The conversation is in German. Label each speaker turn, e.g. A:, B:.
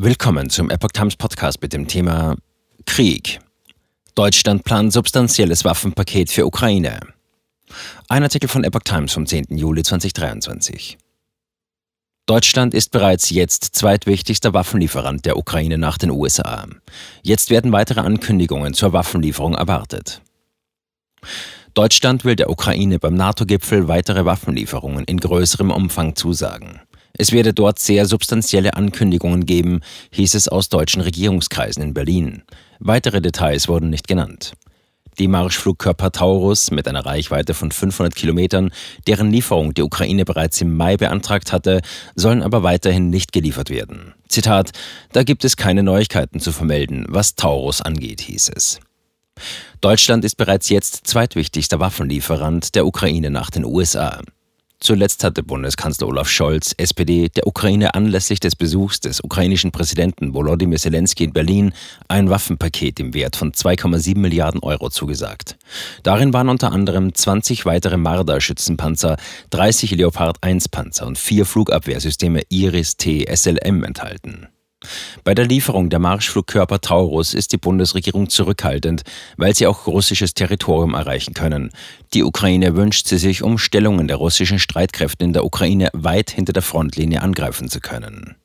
A: Willkommen zum Epoch Times Podcast mit dem Thema Krieg. Deutschland plant substanzielles Waffenpaket für Ukraine. Ein Artikel von Epoch Times vom 10. Juli 2023. Deutschland ist bereits jetzt zweitwichtigster Waffenlieferant der Ukraine nach den USA. Jetzt werden weitere Ankündigungen zur Waffenlieferung erwartet. Deutschland will der Ukraine beim NATO-Gipfel weitere Waffenlieferungen in größerem Umfang zusagen. Es werde dort sehr substanzielle Ankündigungen geben, hieß es aus deutschen Regierungskreisen in Berlin. Weitere Details wurden nicht genannt. Die Marschflugkörper Taurus mit einer Reichweite von 500 Kilometern, deren Lieferung die Ukraine bereits im Mai beantragt hatte, sollen aber weiterhin nicht geliefert werden. Zitat: Da gibt es keine Neuigkeiten zu vermelden, was Taurus angeht, hieß es. Deutschland ist bereits jetzt zweitwichtigster Waffenlieferant der Ukraine nach den USA. Zuletzt hatte Bundeskanzler Olaf Scholz, SPD, der Ukraine anlässlich des Besuchs des ukrainischen Präsidenten Volodymyr Zelensky in Berlin ein Waffenpaket im Wert von 2,7 Milliarden Euro zugesagt. Darin waren unter anderem 20 weitere Marder-Schützenpanzer, 30 Leopard 1 Panzer und vier Flugabwehrsysteme Iris-T SLM enthalten. Bei der Lieferung der Marschflugkörper Taurus ist die Bundesregierung zurückhaltend, weil sie auch russisches Territorium erreichen können. Die Ukraine wünscht sie sich, um Stellungen der russischen Streitkräfte in der Ukraine weit hinter der Frontlinie angreifen zu können.